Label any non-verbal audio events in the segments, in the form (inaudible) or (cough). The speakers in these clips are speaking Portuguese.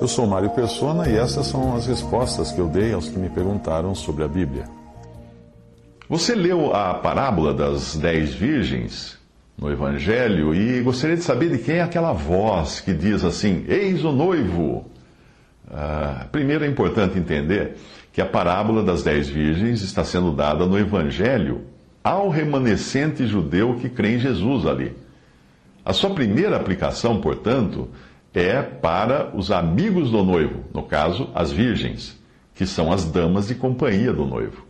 Eu sou Mário Persona e essas são as respostas que eu dei aos que me perguntaram sobre a Bíblia. Você leu a parábola das dez virgens no Evangelho e gostaria de saber de quem é aquela voz que diz assim: Eis o noivo. Ah, primeiro é importante entender que a parábola das dez virgens está sendo dada no Evangelho ao remanescente judeu que crê em Jesus ali. A sua primeira aplicação, portanto, é para os amigos do noivo, no caso, as virgens, que são as damas de companhia do noivo.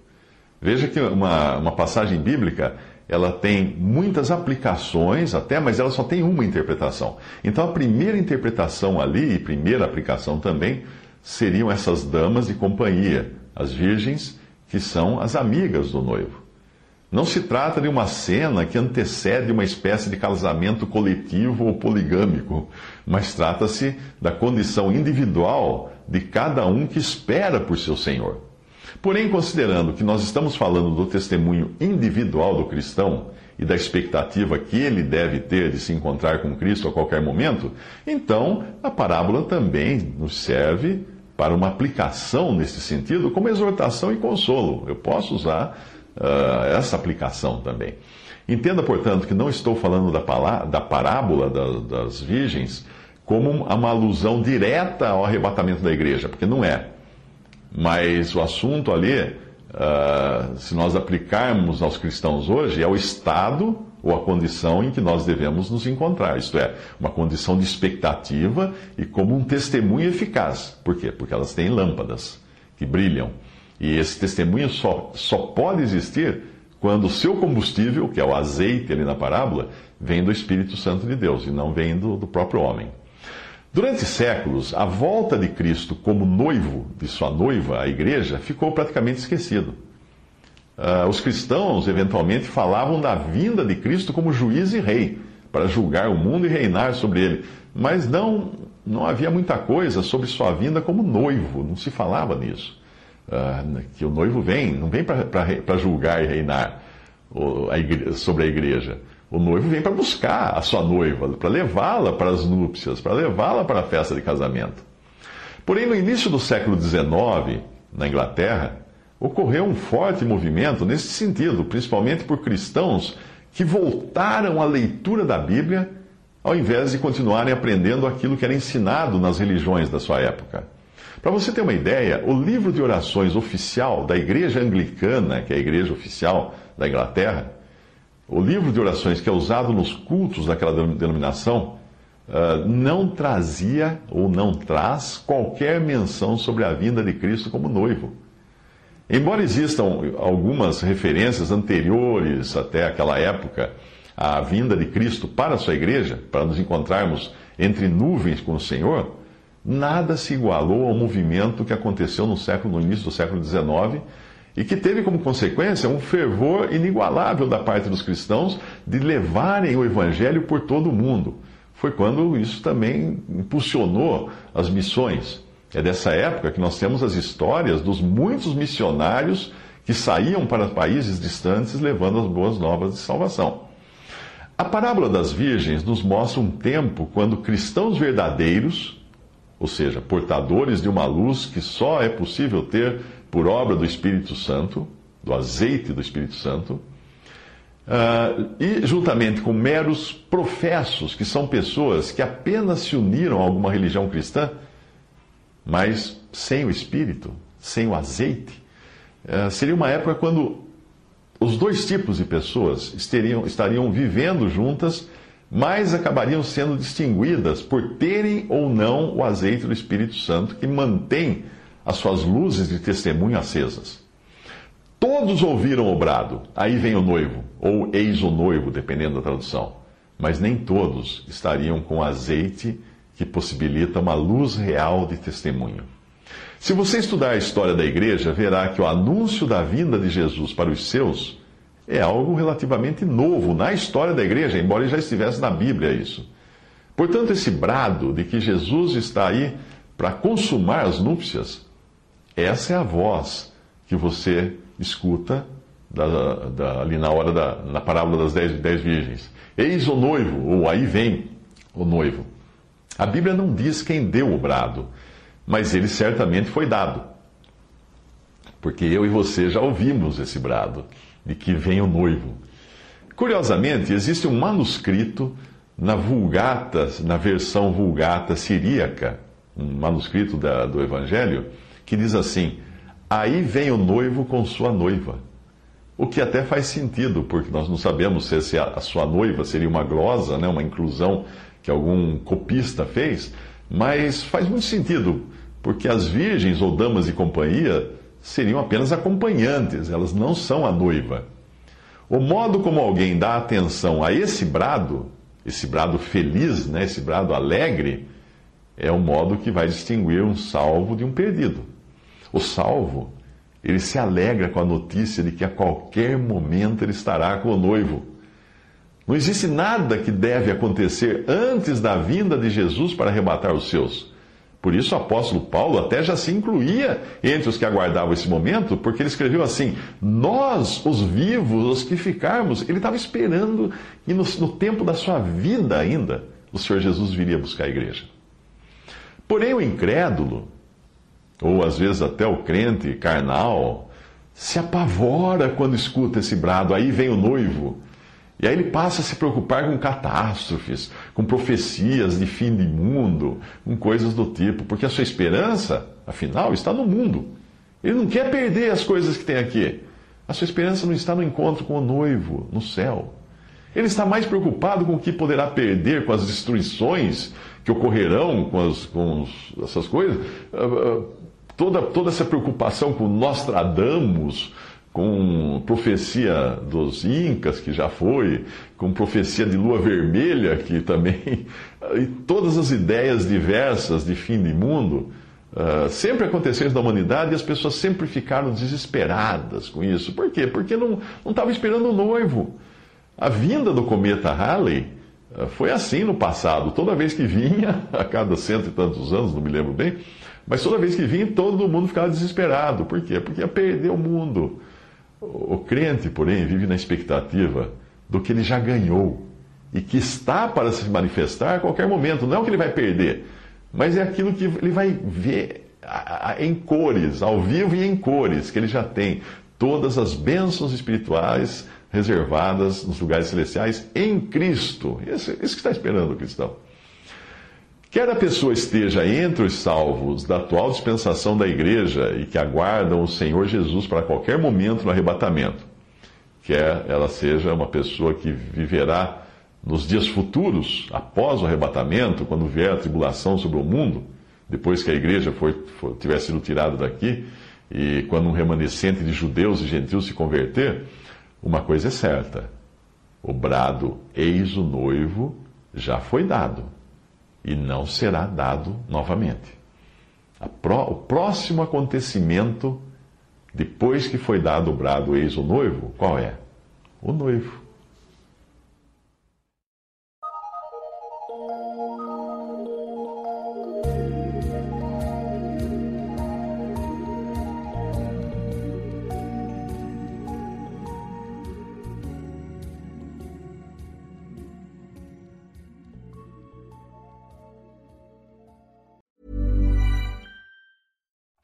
Veja que uma, uma passagem bíblica ela tem muitas aplicações até, mas ela só tem uma interpretação. Então a primeira interpretação ali, e primeira aplicação também, seriam essas damas de companhia, as virgens, que são as amigas do noivo. Não se trata de uma cena que antecede uma espécie de casamento coletivo ou poligâmico, mas trata-se da condição individual de cada um que espera por seu Senhor. Porém, considerando que nós estamos falando do testemunho individual do cristão e da expectativa que ele deve ter de se encontrar com Cristo a qualquer momento, então a parábola também nos serve para uma aplicação nesse sentido, como exortação e consolo. Eu posso usar uh, essa aplicação também. Entenda, portanto, que não estou falando da, da parábola das virgens como uma alusão direta ao arrebatamento da igreja, porque não é. Mas o assunto ali, uh, se nós aplicarmos aos cristãos hoje, é o estado ou a condição em que nós devemos nos encontrar. Isto é, uma condição de expectativa e como um testemunho eficaz. Por quê? Porque elas têm lâmpadas que brilham. E esse testemunho só, só pode existir quando o seu combustível, que é o azeite ali na parábola, vem do Espírito Santo de Deus e não vem do, do próprio homem. Durante séculos, a volta de Cristo como noivo de sua noiva, a igreja, ficou praticamente esquecido. Uh, os cristãos, eventualmente, falavam da vinda de Cristo como juiz e rei, para julgar o mundo e reinar sobre ele. Mas não, não havia muita coisa sobre sua vinda como noivo, não se falava nisso. Uh, que o noivo vem, não vem para julgar e reinar sobre a igreja. O noivo vem para buscar a sua noiva, para levá-la para as núpcias, para levá-la para a festa de casamento. Porém, no início do século XIX, na Inglaterra, ocorreu um forte movimento nesse sentido, principalmente por cristãos que voltaram à leitura da Bíblia ao invés de continuarem aprendendo aquilo que era ensinado nas religiões da sua época. Para você ter uma ideia, o livro de orações oficial da Igreja Anglicana, que é a igreja oficial da Inglaterra, o livro de orações que é usado nos cultos daquela denominação uh, não trazia ou não traz qualquer menção sobre a vinda de Cristo como noivo. Embora existam algumas referências anteriores até aquela época à vinda de Cristo para a sua igreja, para nos encontrarmos entre nuvens com o Senhor, nada se igualou ao movimento que aconteceu no século, no início do século XIX e que teve como consequência um fervor inigualável da parte dos cristãos de levarem o evangelho por todo o mundo. Foi quando isso também impulsionou as missões. É dessa época que nós temos as histórias dos muitos missionários que saíam para países distantes levando as boas novas de salvação. A parábola das virgens nos mostra um tempo quando cristãos verdadeiros, ou seja, portadores de uma luz que só é possível ter por obra do Espírito Santo, do azeite do Espírito Santo, uh, e juntamente com meros professos, que são pessoas que apenas se uniram a alguma religião cristã, mas sem o Espírito, sem o azeite, uh, seria uma época quando os dois tipos de pessoas estariam, estariam vivendo juntas, mas acabariam sendo distinguidas por terem ou não o azeite do Espírito Santo, que mantém as suas luzes de testemunho acesas. Todos ouviram o brado, aí vem o noivo, ou eis o noivo, dependendo da tradução. mas nem todos estariam com azeite que possibilita uma luz real de testemunho. Se você estudar a história da igreja, verá que o anúncio da vinda de Jesus para os seus é algo relativamente novo na história da igreja, embora já estivesse na Bíblia isso. Portanto, esse brado de que Jesus está aí para consumar as núpcias, essa é a voz que você escuta da, da, ali na hora da na parábola das dez, dez virgens. Eis o noivo, ou aí vem o noivo. A Bíblia não diz quem deu o brado, mas ele certamente foi dado. Porque eu e você já ouvimos esse brado de que vem o noivo. Curiosamente, existe um manuscrito na Vulgata, na versão Vulgata siríaca, um manuscrito da, do Evangelho, que diz assim: Aí vem o noivo com sua noiva. O que até faz sentido, porque nós não sabemos se a sua noiva seria uma glosa, né, uma inclusão que algum copista fez, mas faz muito sentido, porque as virgens ou damas de companhia seriam apenas acompanhantes, elas não são a noiva. O modo como alguém dá atenção a esse brado, esse brado feliz, né, esse brado alegre, é o modo que vai distinguir um salvo de um perdido. O salvo ele se alegra com a notícia de que a qualquer momento ele estará com o noivo. Não existe nada que deve acontecer antes da vinda de Jesus para arrebatar os seus. Por isso o apóstolo Paulo até já se incluía entre os que aguardavam esse momento, porque ele escreveu assim: Nós, os vivos, os que ficarmos. Ele estava esperando e no, no tempo da sua vida ainda, o Senhor Jesus viria buscar a igreja. Porém, o incrédulo, ou às vezes até o crente carnal, se apavora quando escuta esse brado. Aí vem o noivo. E aí ele passa a se preocupar com catástrofes, com profecias de fim de mundo, com coisas do tipo, porque a sua esperança, afinal, está no mundo. Ele não quer perder as coisas que tem aqui. A sua esperança não está no encontro com o noivo, no céu. Ele está mais preocupado com o que poderá perder com as destruições que ocorrerão com, as, com essas coisas. Ah, ah, toda, toda essa preocupação com Nostradamus, com profecia dos Incas, que já foi, com profecia de lua vermelha, que também. (laughs) e todas as ideias diversas de fim de mundo. Uh, sempre aconteceu isso na humanidade e as pessoas sempre ficaram desesperadas com isso. Por quê? Porque não estavam esperando o noivo. A vinda do cometa Halley uh, foi assim no passado. Toda vez que vinha, (laughs) a cada cento e tantos anos, não me lembro bem, mas toda vez que vinha, todo mundo ficava desesperado. Por quê? Porque ia perder o mundo. O crente, porém, vive na expectativa do que ele já ganhou e que está para se manifestar a qualquer momento. Não é o que ele vai perder, mas é aquilo que ele vai ver em cores, ao vivo e em cores, que ele já tem. Todas as bênçãos espirituais reservadas nos lugares celestiais em Cristo. Isso, isso que está esperando o cristão. Quer a pessoa esteja entre os salvos da atual dispensação da igreja e que aguardam o Senhor Jesus para qualquer momento no arrebatamento, quer ela seja uma pessoa que viverá nos dias futuros, após o arrebatamento, quando vier a tribulação sobre o mundo, depois que a igreja for, tiver sido tirada daqui, e quando um remanescente de judeus e gentios se converter, uma coisa é certa: o brado, eis o noivo, já foi dado e não será dado novamente. o próximo acontecimento, depois que foi dado o brado eis o noivo, qual é? O noivo.